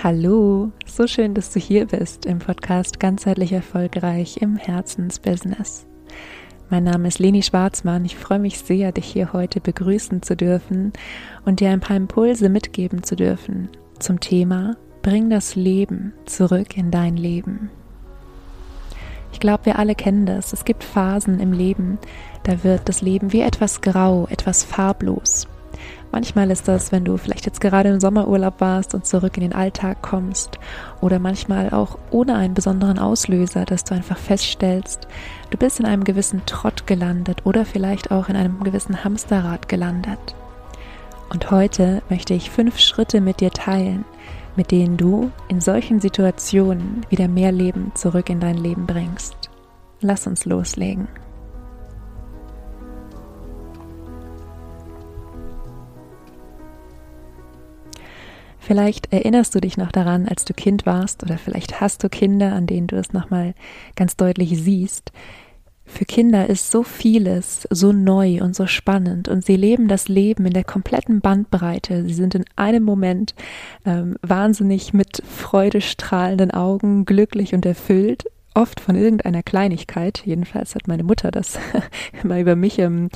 Hallo, so schön, dass du hier bist im Podcast Ganzheitlich Erfolgreich im Herzensbusiness. Mein Name ist Leni Schwarzmann. Ich freue mich sehr, dich hier heute begrüßen zu dürfen und dir ein paar Impulse mitgeben zu dürfen zum Thema Bring das Leben zurück in dein Leben. Ich glaube, wir alle kennen das. Es gibt Phasen im Leben, da wird das Leben wie etwas grau, etwas farblos. Manchmal ist das, wenn du vielleicht jetzt gerade im Sommerurlaub warst und zurück in den Alltag kommst oder manchmal auch ohne einen besonderen Auslöser, dass du einfach feststellst, du bist in einem gewissen Trott gelandet oder vielleicht auch in einem gewissen Hamsterrad gelandet. Und heute möchte ich fünf Schritte mit dir teilen, mit denen du in solchen Situationen wieder mehr Leben zurück in dein Leben bringst. Lass uns loslegen. Vielleicht erinnerst du dich noch daran, als du Kind warst, oder vielleicht hast du Kinder, an denen du es nochmal ganz deutlich siehst. Für Kinder ist so vieles so neu und so spannend und sie leben das Leben in der kompletten Bandbreite. Sie sind in einem Moment ähm, wahnsinnig mit freudestrahlenden Augen, glücklich und erfüllt, oft von irgendeiner Kleinigkeit. Jedenfalls hat meine Mutter das immer über mich, ähm,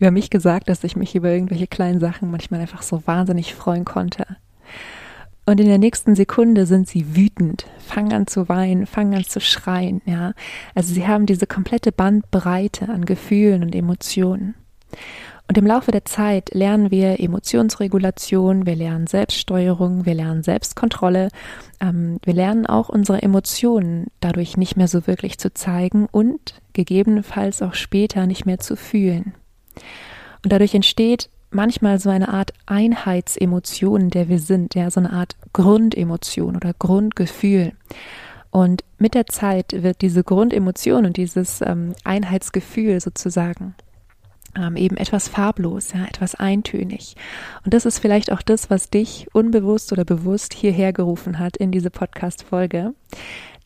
über mich gesagt, dass ich mich über irgendwelche kleinen Sachen manchmal einfach so wahnsinnig freuen konnte. Und in der nächsten Sekunde sind sie wütend, fangen an zu weinen, fangen an zu schreien, ja. Also sie haben diese komplette Bandbreite an Gefühlen und Emotionen. Und im Laufe der Zeit lernen wir Emotionsregulation, wir lernen Selbststeuerung, wir lernen Selbstkontrolle, ähm, wir lernen auch unsere Emotionen dadurch nicht mehr so wirklich zu zeigen und gegebenenfalls auch später nicht mehr zu fühlen. Und dadurch entsteht manchmal so eine Art Einheitsemotion, der wir sind, ja, so eine Art Grundemotion oder Grundgefühl. Und mit der Zeit wird diese Grundemotion und dieses ähm, Einheitsgefühl sozusagen ähm, eben etwas farblos, ja, etwas eintönig. Und das ist vielleicht auch das, was dich unbewusst oder bewusst hierher gerufen hat in diese Podcast-Folge.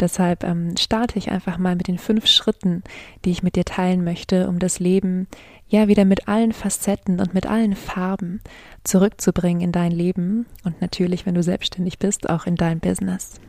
Deshalb ähm, starte ich einfach mal mit den fünf Schritten, die ich mit dir teilen möchte, um das Leben ja wieder mit allen Facetten und mit allen Farben zurückzubringen in dein Leben und natürlich, wenn du selbstständig bist, auch in dein Business.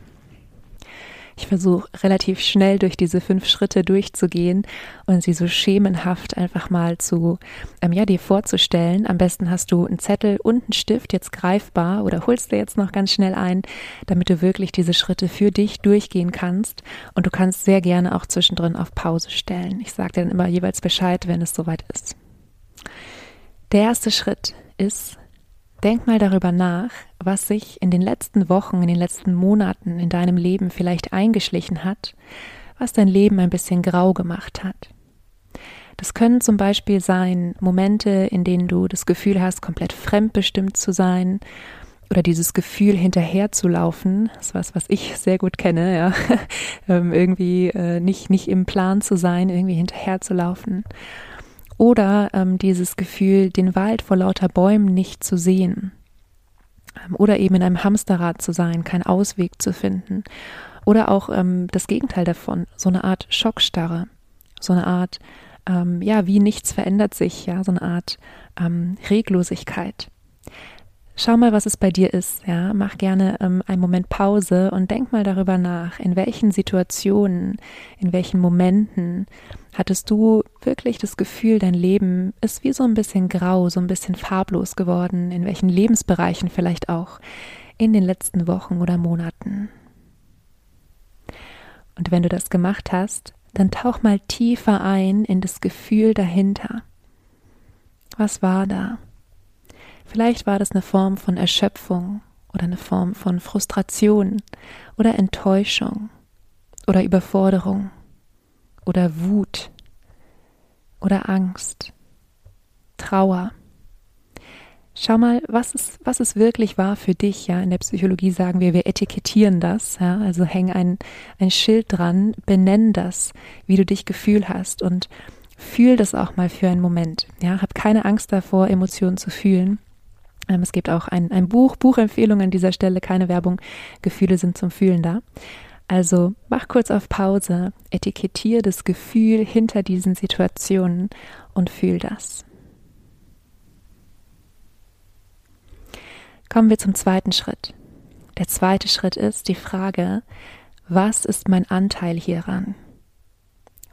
Ich versuche relativ schnell durch diese fünf Schritte durchzugehen und sie so schemenhaft einfach mal zu, ähm, ja, dir vorzustellen. Am besten hast du einen Zettel und einen Stift jetzt greifbar oder holst dir jetzt noch ganz schnell ein, damit du wirklich diese Schritte für dich durchgehen kannst. Und du kannst sehr gerne auch zwischendrin auf Pause stellen. Ich sage dir dann immer jeweils Bescheid, wenn es soweit ist. Der erste Schritt ist, Denk mal darüber nach, was sich in den letzten Wochen, in den letzten Monaten in deinem Leben vielleicht eingeschlichen hat, was dein Leben ein bisschen grau gemacht hat. Das können zum Beispiel sein Momente, in denen du das Gefühl hast, komplett fremdbestimmt zu sein oder dieses Gefühl hinterherzulaufen, das ist was, was ich sehr gut kenne, ja, ähm, irgendwie äh, nicht, nicht im Plan zu sein, irgendwie hinterherzulaufen oder ähm, dieses Gefühl, den Wald vor lauter Bäumen nicht zu sehen. Ähm, oder eben in einem Hamsterrad zu sein, keinen Ausweg zu finden. Oder auch ähm, das Gegenteil davon, so eine Art Schockstarre, so eine Art, ähm, ja, wie nichts verändert sich, ja, so eine Art ähm, Reglosigkeit. Schau mal, was es bei dir ist. Ja, mach gerne ähm, einen Moment Pause und denk mal darüber nach, in welchen Situationen, in welchen Momenten hattest du wirklich das Gefühl, dein Leben ist wie so ein bisschen grau, so ein bisschen farblos geworden, in welchen Lebensbereichen vielleicht auch in den letzten Wochen oder Monaten. Und wenn du das gemacht hast, dann tauch mal tiefer ein in das Gefühl dahinter. Was war da? Vielleicht war das eine Form von Erschöpfung oder eine Form von Frustration oder Enttäuschung oder Überforderung oder Wut oder Angst, Trauer. Schau mal, was es, was es wirklich war für dich, ja. In der Psychologie sagen wir, wir etikettieren das, ja. Also häng ein, ein Schild dran, benenn das, wie du dich gefühlt hast und fühl das auch mal für einen Moment, ja. Hab keine Angst davor, Emotionen zu fühlen. Ähm, es gibt auch ein, ein Buch, Buchempfehlung an dieser Stelle, keine Werbung. Gefühle sind zum Fühlen da. Also mach kurz auf Pause, etikettiere das Gefühl hinter diesen Situationen und fühl das. Kommen wir zum zweiten Schritt. Der zweite Schritt ist die Frage, was ist mein Anteil hieran?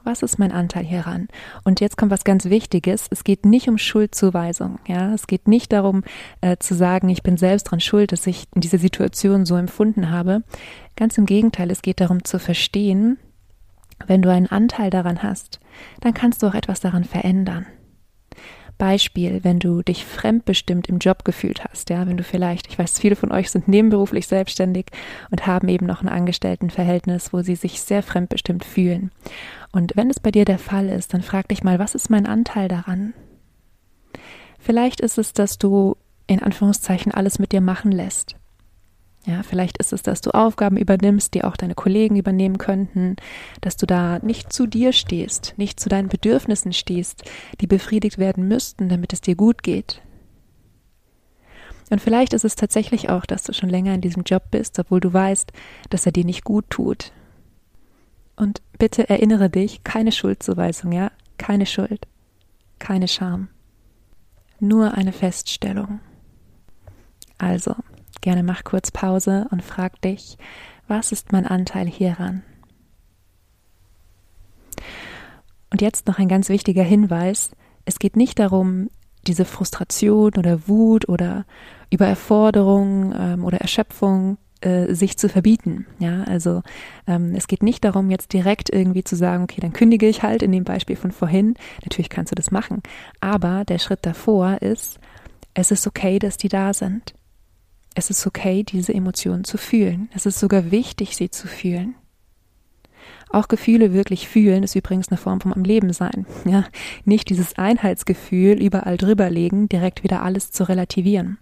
Was ist mein Anteil hieran? Und jetzt kommt was ganz Wichtiges. Es geht nicht um Schuldzuweisung. Ja, es geht nicht darum, äh, zu sagen, ich bin selbst dran schuld, dass ich in dieser Situation so empfunden habe. Ganz im Gegenteil. Es geht darum zu verstehen, wenn du einen Anteil daran hast, dann kannst du auch etwas daran verändern. Beispiel, wenn du dich fremdbestimmt im Job gefühlt hast, ja, wenn du vielleicht, ich weiß, viele von euch sind nebenberuflich selbstständig und haben eben noch ein Angestelltenverhältnis, wo sie sich sehr fremdbestimmt fühlen. Und wenn es bei dir der Fall ist, dann frag dich mal, was ist mein Anteil daran? Vielleicht ist es, dass du in Anführungszeichen alles mit dir machen lässt. Ja, vielleicht ist es, dass du Aufgaben übernimmst, die auch deine Kollegen übernehmen könnten, dass du da nicht zu dir stehst, nicht zu deinen Bedürfnissen stehst, die befriedigt werden müssten, damit es dir gut geht. Und vielleicht ist es tatsächlich auch, dass du schon länger in diesem Job bist, obwohl du weißt, dass er dir nicht gut tut. Und bitte erinnere dich, keine Schuldzuweisung, ja, keine Schuld, keine Scham, nur eine Feststellung. Also, Gerne mach kurz Pause und frag dich, was ist mein Anteil hieran? Und jetzt noch ein ganz wichtiger Hinweis. Es geht nicht darum, diese Frustration oder Wut oder Überforderung ähm, oder Erschöpfung äh, sich zu verbieten. Ja, also ähm, es geht nicht darum, jetzt direkt irgendwie zu sagen, okay, dann kündige ich halt in dem Beispiel von vorhin. Natürlich kannst du das machen. Aber der Schritt davor ist, es ist okay, dass die da sind. Es ist okay, diese Emotionen zu fühlen. Es ist sogar wichtig, sie zu fühlen. Auch Gefühle wirklich fühlen ist übrigens eine Form vom am Leben sein. Ja, nicht dieses Einheitsgefühl überall drüber legen, direkt wieder alles zu relativieren.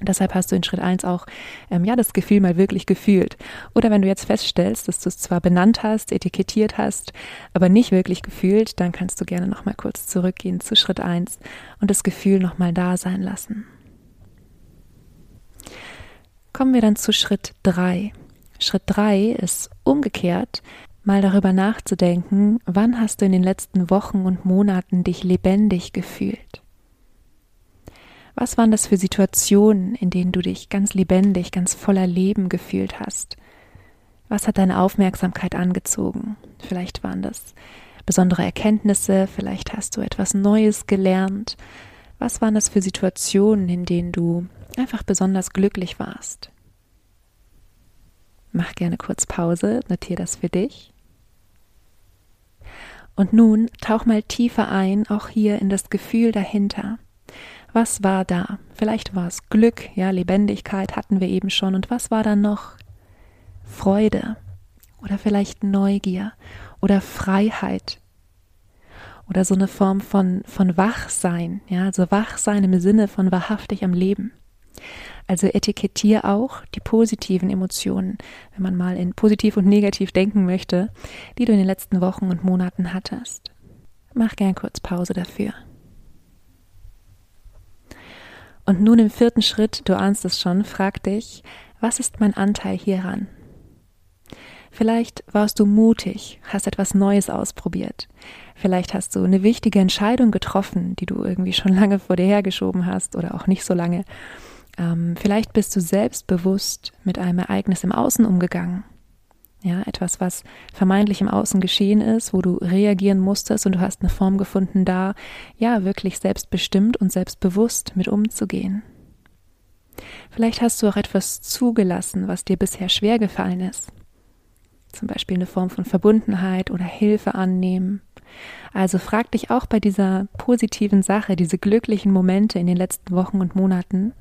Und deshalb hast du in Schritt eins auch ähm, ja das Gefühl mal wirklich gefühlt. Oder wenn du jetzt feststellst, dass du es zwar benannt hast, etikettiert hast, aber nicht wirklich gefühlt, dann kannst du gerne noch mal kurz zurückgehen zu Schritt eins und das Gefühl noch mal da sein lassen kommen wir dann zu Schritt 3. Schritt 3 ist umgekehrt, mal darüber nachzudenken, wann hast du in den letzten Wochen und Monaten dich lebendig gefühlt? Was waren das für Situationen, in denen du dich ganz lebendig, ganz voller Leben gefühlt hast? Was hat deine Aufmerksamkeit angezogen? Vielleicht waren das besondere Erkenntnisse, vielleicht hast du etwas Neues gelernt. Was waren das für Situationen, in denen du einfach besonders glücklich warst. Mach gerne kurz Pause, notiere das für dich. Und nun tauch mal tiefer ein, auch hier in das Gefühl dahinter. Was war da? Vielleicht war es Glück, ja, Lebendigkeit hatten wir eben schon. Und was war da noch? Freude oder vielleicht Neugier oder Freiheit oder so eine Form von, von Wachsein, ja, also Wachsein im Sinne von wahrhaftig am Leben. Also etikettier auch die positiven Emotionen, wenn man mal in positiv und negativ denken möchte, die du in den letzten Wochen und Monaten hattest. Mach gern kurz Pause dafür. Und nun im vierten Schritt, du ahnst es schon, frag dich, was ist mein Anteil hieran? Vielleicht warst du mutig, hast etwas Neues ausprobiert. Vielleicht hast du eine wichtige Entscheidung getroffen, die du irgendwie schon lange vor dir hergeschoben hast oder auch nicht so lange. Ähm, vielleicht bist du selbstbewusst mit einem Ereignis im Außen umgegangen. Ja, etwas, was vermeintlich im Außen geschehen ist, wo du reagieren musstest und du hast eine Form gefunden, da ja wirklich selbstbestimmt und selbstbewusst mit umzugehen. Vielleicht hast du auch etwas zugelassen, was dir bisher schwer gefallen ist. Zum Beispiel eine Form von Verbundenheit oder Hilfe annehmen. Also frag dich auch bei dieser positiven Sache, diese glücklichen Momente in den letzten Wochen und Monaten,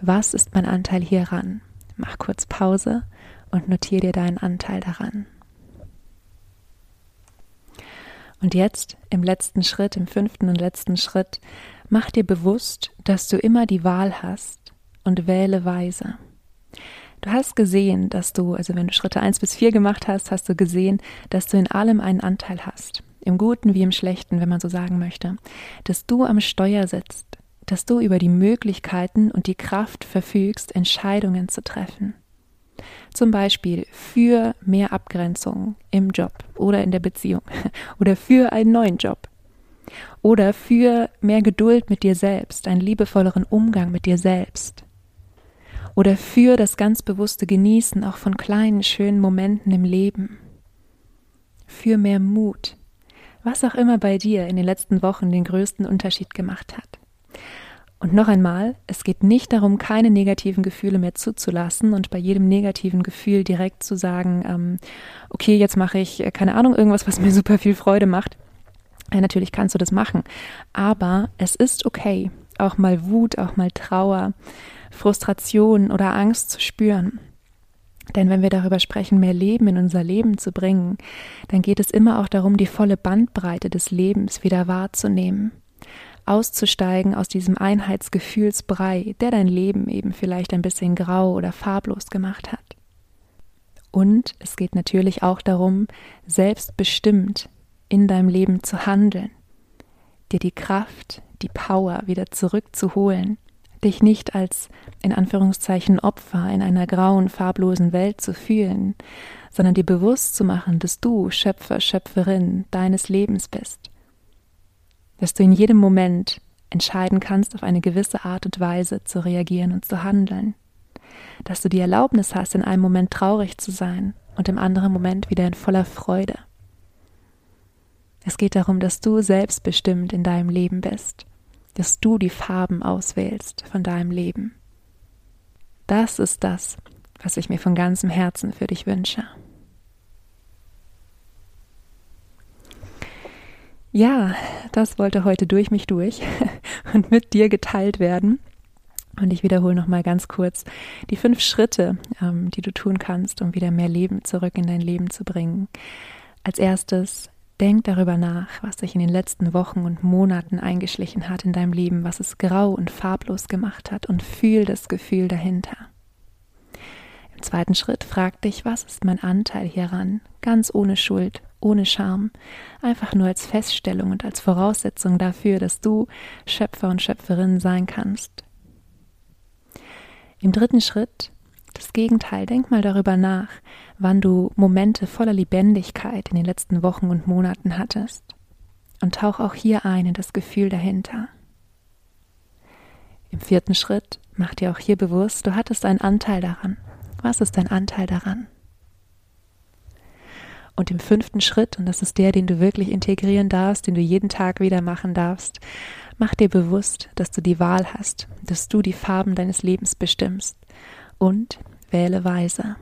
was ist mein Anteil hieran? Mach kurz Pause und notiere dir deinen Anteil daran. Und jetzt im letzten Schritt, im fünften und letzten Schritt, mach dir bewusst, dass du immer die Wahl hast und wähle weise. Du hast gesehen, dass du, also wenn du Schritte eins bis vier gemacht hast, hast du gesehen, dass du in allem einen Anteil hast. Im Guten wie im Schlechten, wenn man so sagen möchte. Dass du am Steuer sitzt dass du über die Möglichkeiten und die Kraft verfügst, Entscheidungen zu treffen. Zum Beispiel für mehr Abgrenzung im Job oder in der Beziehung oder für einen neuen Job oder für mehr Geduld mit dir selbst, einen liebevolleren Umgang mit dir selbst oder für das ganz bewusste Genießen auch von kleinen, schönen Momenten im Leben, für mehr Mut, was auch immer bei dir in den letzten Wochen den größten Unterschied gemacht hat. Und noch einmal, es geht nicht darum, keine negativen Gefühle mehr zuzulassen und bei jedem negativen Gefühl direkt zu sagen, ähm, okay, jetzt mache ich, äh, keine Ahnung, irgendwas, was mir super viel Freude macht. Ja, natürlich kannst du das machen, aber es ist okay, auch mal Wut, auch mal Trauer, Frustration oder Angst zu spüren. Denn wenn wir darüber sprechen, mehr Leben in unser Leben zu bringen, dann geht es immer auch darum, die volle Bandbreite des Lebens wieder wahrzunehmen auszusteigen aus diesem Einheitsgefühlsbrei, der dein Leben eben vielleicht ein bisschen grau oder farblos gemacht hat. Und es geht natürlich auch darum, selbstbestimmt in deinem Leben zu handeln, dir die Kraft, die Power wieder zurückzuholen, dich nicht als in Anführungszeichen Opfer in einer grauen, farblosen Welt zu fühlen, sondern dir bewusst zu machen, dass du Schöpfer, Schöpferin deines Lebens bist dass du in jedem Moment entscheiden kannst, auf eine gewisse Art und Weise zu reagieren und zu handeln. Dass du die Erlaubnis hast, in einem Moment traurig zu sein und im anderen Moment wieder in voller Freude. Es geht darum, dass du selbstbestimmt in deinem Leben bist, dass du die Farben auswählst von deinem Leben. Das ist das, was ich mir von ganzem Herzen für dich wünsche. Ja, das wollte heute durch mich durch und mit dir geteilt werden. Und ich wiederhole nochmal ganz kurz die fünf Schritte, ähm, die du tun kannst, um wieder mehr Leben zurück in dein Leben zu bringen. Als erstes, denk darüber nach, was sich in den letzten Wochen und Monaten eingeschlichen hat in deinem Leben, was es grau und farblos gemacht hat und fühl das Gefühl dahinter. Im zweiten Schritt frag dich, was ist mein Anteil hieran, ganz ohne Schuld ohne Scham, einfach nur als Feststellung und als Voraussetzung dafür, dass du Schöpfer und Schöpferin sein kannst. Im dritten Schritt das Gegenteil, denk mal darüber nach, wann du Momente voller Lebendigkeit in den letzten Wochen und Monaten hattest. Und tauch auch hier ein in das Gefühl dahinter. Im vierten Schritt mach dir auch hier bewusst, du hattest einen Anteil daran. Was ist dein Anteil daran? Und im fünften Schritt, und das ist der, den du wirklich integrieren darfst, den du jeden Tag wieder machen darfst, mach dir bewusst, dass du die Wahl hast, dass du die Farben deines Lebens bestimmst und wähle weise.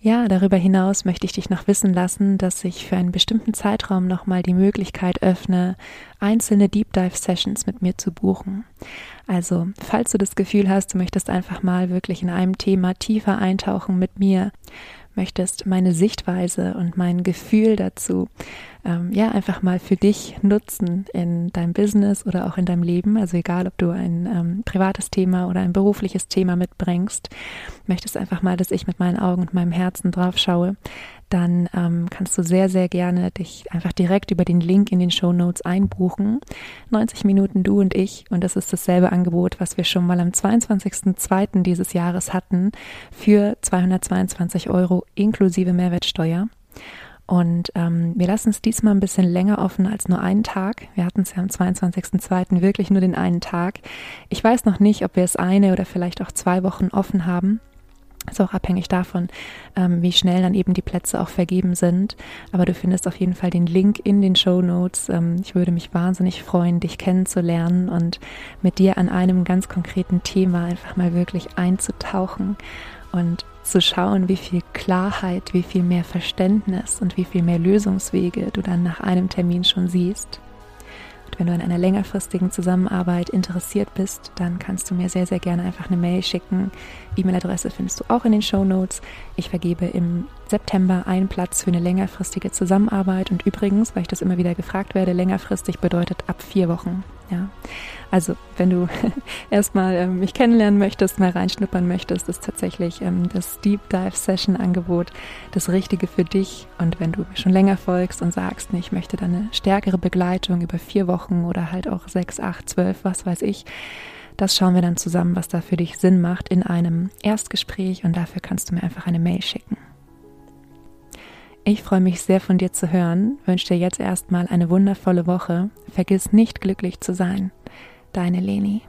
Ja, darüber hinaus möchte ich dich noch wissen lassen, dass ich für einen bestimmten Zeitraum nochmal die Möglichkeit öffne, einzelne Deep Dive Sessions mit mir zu buchen. Also, falls du das Gefühl hast, du möchtest einfach mal wirklich in einem Thema tiefer eintauchen mit mir, möchtest meine Sichtweise und mein Gefühl dazu ähm, ja einfach mal für dich nutzen in deinem Business oder auch in deinem Leben. Also egal, ob du ein ähm, privates Thema oder ein berufliches Thema mitbringst, möchtest einfach mal, dass ich mit meinen Augen und meinem Herzen drauf schaue, dann ähm, kannst du sehr, sehr gerne dich einfach direkt über den Link in den Show Notes einbuchen. 90 Minuten du und ich und das ist dasselbe Angebot, was wir schon mal am 22.02. dieses Jahres hatten für 222 Euro inklusive Mehrwertsteuer. Und ähm, wir lassen es diesmal ein bisschen länger offen als nur einen Tag. Wir hatten es ja am 22.02. wirklich nur den einen Tag. Ich weiß noch nicht, ob wir es eine oder vielleicht auch zwei Wochen offen haben. Ist auch abhängig davon, ähm, wie schnell dann eben die Plätze auch vergeben sind. Aber du findest auf jeden Fall den Link in den Show Notes. Ähm, ich würde mich wahnsinnig freuen, dich kennenzulernen und mit dir an einem ganz konkreten Thema einfach mal wirklich einzutauchen und zu schauen, wie viel Klarheit, wie viel mehr Verständnis und wie viel mehr Lösungswege du dann nach einem Termin schon siehst. Und wenn du an einer längerfristigen Zusammenarbeit interessiert bist, dann kannst du mir sehr, sehr gerne einfach eine Mail schicken. E-Mail-Adresse findest du auch in den Show Notes. Ich vergebe im September einen Platz für eine längerfristige Zusammenarbeit. Und übrigens, weil ich das immer wieder gefragt werde, längerfristig bedeutet ab vier Wochen. Ja. Also, wenn du erstmal ähm, mich kennenlernen möchtest, mal reinschnuppern möchtest, ist tatsächlich ähm, das Deep Dive Session Angebot das Richtige für dich. Und wenn du schon länger folgst und sagst, ich möchte dann eine stärkere Begleitung über vier Wochen oder halt auch sechs, acht, zwölf, was weiß ich, das schauen wir dann zusammen, was da für dich Sinn macht in einem Erstgespräch und dafür kannst du mir einfach eine Mail schicken. Ich freue mich sehr von dir zu hören, wünsche dir jetzt erstmal eine wundervolle Woche. Vergiss nicht glücklich zu sein. Deine Leni.